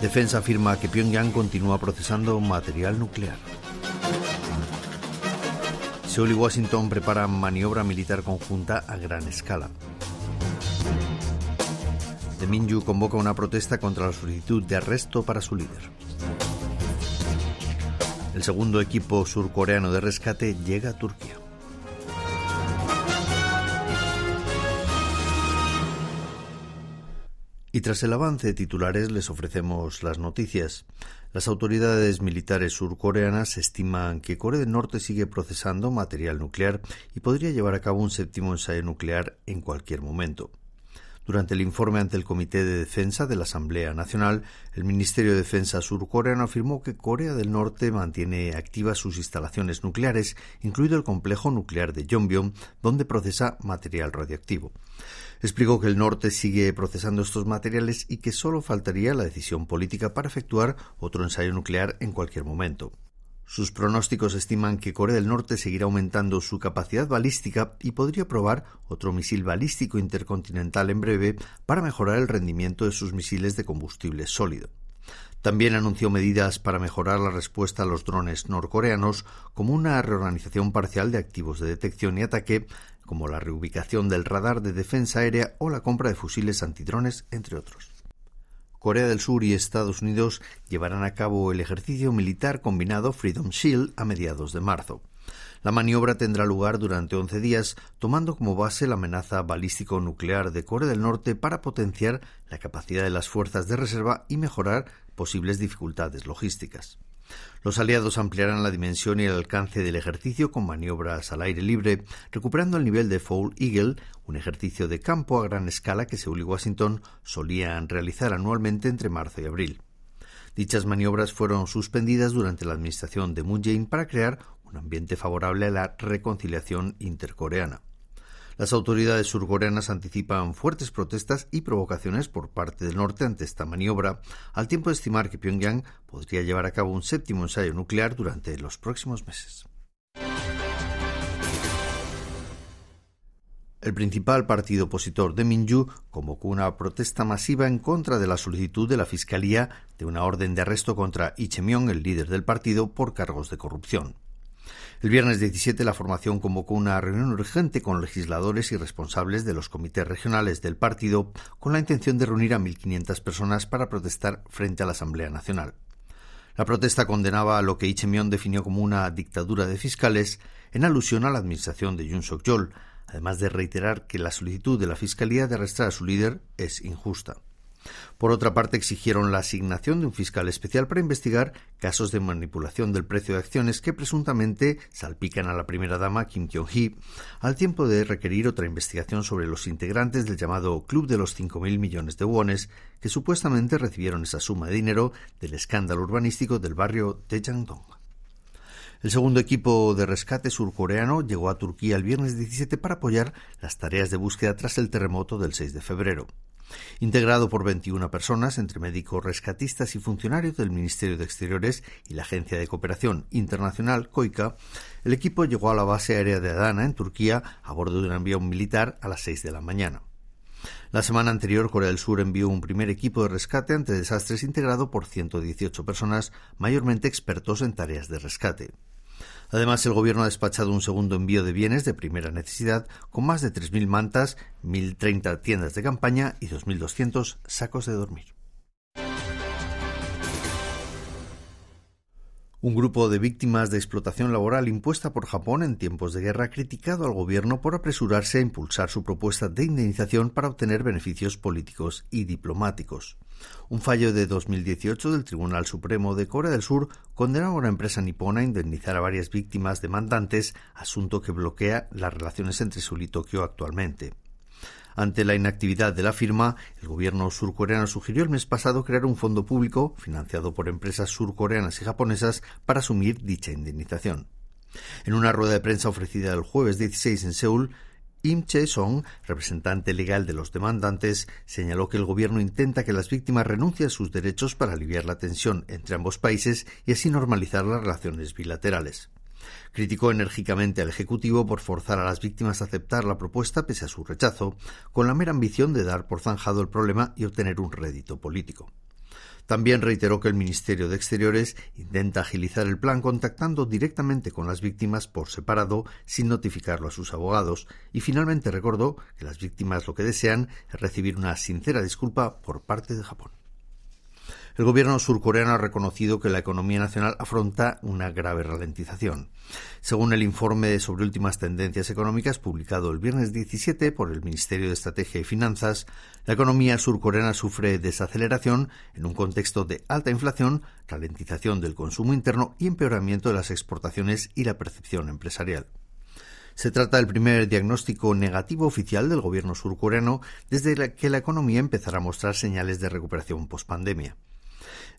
Defensa afirma que Pyongyang continúa procesando material nuclear. Seúl y Washington preparan maniobra militar conjunta a gran escala. De Minju convoca una protesta contra la solicitud de arresto para su líder. El segundo equipo surcoreano de rescate llega a Turquía. Y tras el avance de titulares les ofrecemos las noticias. Las autoridades militares surcoreanas estiman que Corea del Norte sigue procesando material nuclear y podría llevar a cabo un séptimo ensayo nuclear en cualquier momento. Durante el informe ante el Comité de Defensa de la Asamblea Nacional, el Ministerio de Defensa surcoreano afirmó que Corea del Norte mantiene activas sus instalaciones nucleares, incluido el complejo nuclear de Yongbyon, donde procesa material radioactivo. Explicó que el norte sigue procesando estos materiales y que solo faltaría la decisión política para efectuar otro ensayo nuclear en cualquier momento. Sus pronósticos estiman que Corea del Norte seguirá aumentando su capacidad balística y podría probar otro misil balístico intercontinental en breve para mejorar el rendimiento de sus misiles de combustible sólido. También anunció medidas para mejorar la respuesta a los drones norcoreanos, como una reorganización parcial de activos de detección y ataque, como la reubicación del radar de defensa aérea o la compra de fusiles antidrones, entre otros. Corea del Sur y Estados Unidos llevarán a cabo el ejercicio militar combinado Freedom Shield a mediados de marzo. La maniobra tendrá lugar durante 11 días, tomando como base la amenaza balístico-nuclear de Corea del Norte para potenciar la capacidad de las fuerzas de reserva y mejorar posibles dificultades logísticas. Los aliados ampliarán la dimensión y el alcance del ejercicio con maniobras al aire libre, recuperando el nivel de Foul Eagle, un ejercicio de campo a gran escala que Seúl y Washington solían realizar anualmente entre marzo y abril. Dichas maniobras fueron suspendidas durante la administración de Moon Jae-in para crear un ambiente favorable a la reconciliación intercoreana. Las autoridades surcoreanas anticipan fuertes protestas y provocaciones por parte del norte ante esta maniobra, al tiempo de estimar que Pyongyang podría llevar a cabo un séptimo ensayo nuclear durante los próximos meses. El principal partido opositor de Minju convocó una protesta masiva en contra de la solicitud de la Fiscalía de una orden de arresto contra Myung, el líder del partido, por cargos de corrupción. El viernes 17 la formación convocó una reunión urgente con legisladores y responsables de los comités regionales del partido con la intención de reunir a 1.500 personas para protestar frente a la Asamblea Nacional. La protesta condenaba lo que Ichemion definió como una dictadura de fiscales en alusión a la administración de Yoon Suk-yeol, además de reiterar que la solicitud de la Fiscalía de arrestar a su líder es injusta. Por otra parte, exigieron la asignación de un fiscal especial para investigar casos de manipulación del precio de acciones que presuntamente salpican a la primera dama Kim Jong-hee, al tiempo de requerir otra investigación sobre los integrantes del llamado Club de los 5.000 millones de wones, que supuestamente recibieron esa suma de dinero del escándalo urbanístico del barrio de Jangdong. El segundo equipo de rescate surcoreano llegó a Turquía el viernes 17 para apoyar las tareas de búsqueda tras el terremoto del 6 de febrero. Integrado por 21 personas, entre médicos rescatistas y funcionarios del Ministerio de Exteriores y la Agencia de Cooperación Internacional, COICA, el equipo llegó a la base aérea de Adana, en Turquía, a bordo de un avión militar a las 6 de la mañana. La semana anterior, Corea del Sur envió un primer equipo de rescate ante desastres integrado por 118 personas, mayormente expertos en tareas de rescate. Además, el Gobierno ha despachado un segundo envío de bienes de primera necesidad con más de 3.000 mantas, 1.030 tiendas de campaña y 2.200 sacos de dormir. Un grupo de víctimas de explotación laboral impuesta por Japón en tiempos de guerra ha criticado al gobierno por apresurarse a impulsar su propuesta de indemnización para obtener beneficios políticos y diplomáticos. Un fallo de 2018 del Tribunal Supremo de Corea del Sur condenó a una empresa nipona a indemnizar a varias víctimas demandantes, asunto que bloquea las relaciones entre Seúl y Tokio actualmente. Ante la inactividad de la firma, el gobierno surcoreano sugirió el mes pasado crear un fondo público financiado por empresas surcoreanas y japonesas para asumir dicha indemnización. En una rueda de prensa ofrecida el jueves 16 en Seúl, Im Che-song, representante legal de los demandantes, señaló que el gobierno intenta que las víctimas renuncien a sus derechos para aliviar la tensión entre ambos países y así normalizar las relaciones bilaterales. Criticó enérgicamente al Ejecutivo por forzar a las víctimas a aceptar la propuesta pese a su rechazo, con la mera ambición de dar por zanjado el problema y obtener un rédito político. También reiteró que el Ministerio de Exteriores intenta agilizar el plan contactando directamente con las víctimas por separado sin notificarlo a sus abogados y finalmente recordó que las víctimas lo que desean es recibir una sincera disculpa por parte de Japón. El gobierno surcoreano ha reconocido que la economía nacional afronta una grave ralentización. Según el informe sobre últimas tendencias económicas publicado el viernes 17 por el Ministerio de Estrategia y Finanzas, la economía surcoreana sufre desaceleración en un contexto de alta inflación, ralentización del consumo interno y empeoramiento de las exportaciones y la percepción empresarial. Se trata del primer diagnóstico negativo oficial del gobierno surcoreano desde que la economía empezará a mostrar señales de recuperación pospandemia.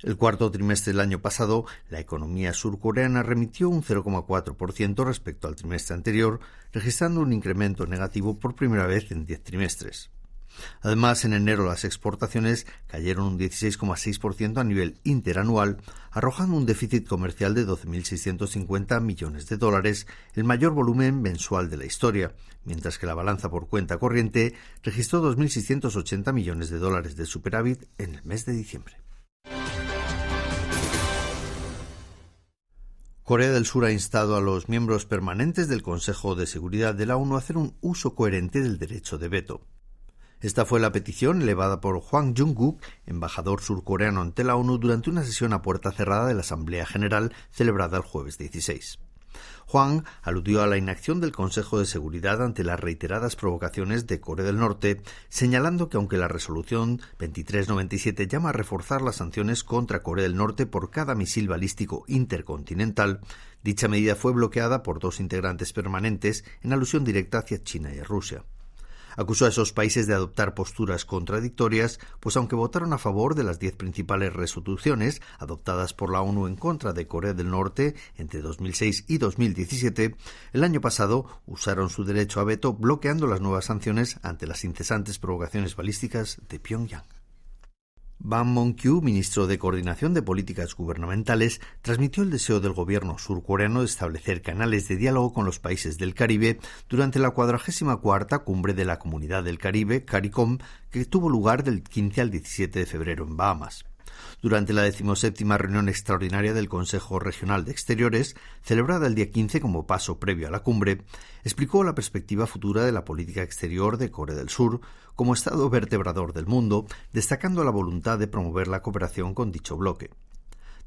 El cuarto trimestre del año pasado, la economía surcoreana remitió un 0,4% respecto al trimestre anterior, registrando un incremento negativo por primera vez en diez trimestres. Además, en enero las exportaciones cayeron un 16,6% a nivel interanual, arrojando un déficit comercial de 12.650 millones de dólares, el mayor volumen mensual de la historia, mientras que la balanza por cuenta corriente registró 2.680 millones de dólares de superávit en el mes de diciembre. Corea del Sur ha instado a los miembros permanentes del Consejo de Seguridad de la ONU a hacer un uso coherente del derecho de veto. Esta fue la petición elevada por Hwang Jung-guk, embajador surcoreano ante la ONU, durante una sesión a puerta cerrada de la Asamblea General celebrada el jueves 16. Juan aludió a la inacción del Consejo de Seguridad ante las reiteradas provocaciones de Corea del Norte, señalando que aunque la resolución 2397 llama a reforzar las sanciones contra Corea del Norte por cada misil balístico intercontinental, dicha medida fue bloqueada por dos integrantes permanentes en alusión directa hacia China y Rusia. Acusó a esos países de adoptar posturas contradictorias, pues aunque votaron a favor de las diez principales resoluciones adoptadas por la ONU en contra de Corea del Norte entre 2006 y 2017, el año pasado usaron su derecho a veto bloqueando las nuevas sanciones ante las incesantes provocaciones balísticas de Pyongyang. Ban Mon-kyu, ministro de Coordinación de Políticas Gubernamentales, transmitió el deseo del gobierno surcoreano de establecer canales de diálogo con los países del Caribe durante la cuadragésima cuarta cumbre de la Comunidad del Caribe, CARICOM, que tuvo lugar del 15 al 17 de febrero en Bahamas. Durante la decimoséptima reunión extraordinaria del Consejo Regional de Exteriores, celebrada el día 15 como paso previo a la cumbre, explicó la perspectiva futura de la política exterior de Corea del Sur como Estado vertebrador del mundo, destacando la voluntad de promover la cooperación con dicho bloque.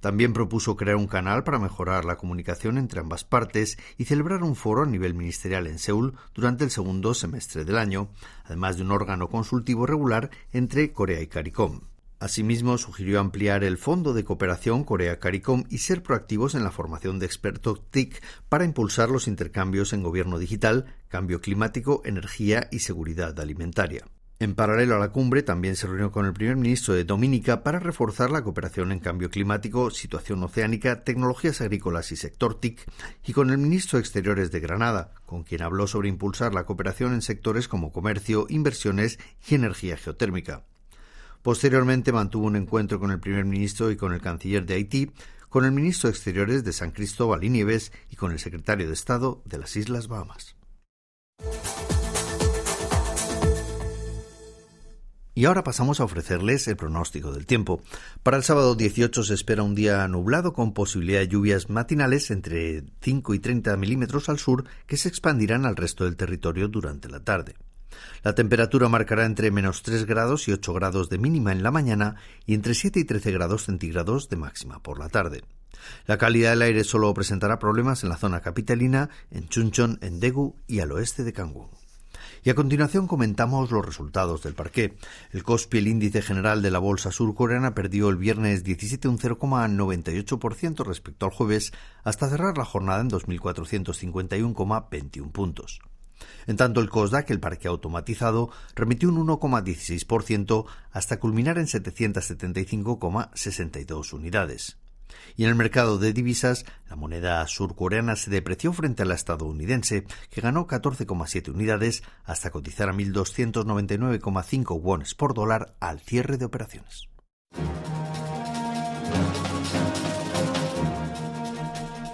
También propuso crear un canal para mejorar la comunicación entre ambas partes y celebrar un foro a nivel ministerial en Seúl durante el segundo semestre del año, además de un órgano consultivo regular entre Corea y CARICOM. Asimismo, sugirió ampliar el Fondo de Cooperación Corea-CARICOM y ser proactivos en la formación de expertos TIC para impulsar los intercambios en gobierno digital, cambio climático, energía y seguridad alimentaria. En paralelo a la cumbre, también se reunió con el primer ministro de Dominica para reforzar la cooperación en cambio climático, situación oceánica, tecnologías agrícolas y sector TIC, y con el ministro de Exteriores de Granada, con quien habló sobre impulsar la cooperación en sectores como comercio, inversiones y energía geotérmica. Posteriormente mantuvo un encuentro con el primer ministro y con el canciller de Haití, con el ministro de Exteriores de San Cristóbal y Nieves y con el secretario de Estado de las Islas Bahamas. Y ahora pasamos a ofrecerles el pronóstico del tiempo. Para el sábado 18 se espera un día nublado con posibilidad de lluvias matinales entre 5 y 30 milímetros al sur que se expandirán al resto del territorio durante la tarde. La temperatura marcará entre menos 3 grados y 8 grados de mínima en la mañana y entre 7 y 13 grados centígrados de máxima por la tarde. La calidad del aire solo presentará problemas en la zona capitalina, en Chuncheon, en Daegu y al oeste de Kangwon. Y a continuación comentamos los resultados del parqué. El KOSPI, el índice general de la bolsa surcoreana, perdió el viernes 17 un 0,98% respecto al jueves, hasta cerrar la jornada en 2.451,21 puntos. En tanto, el COSDAC, el parque automatizado, remitió un 1,16% hasta culminar en 775,62 unidades. Y en el mercado de divisas, la moneda surcoreana se depreció frente a la estadounidense, que ganó 14,7 unidades hasta cotizar a 1.299,5 wones por dólar al cierre de operaciones.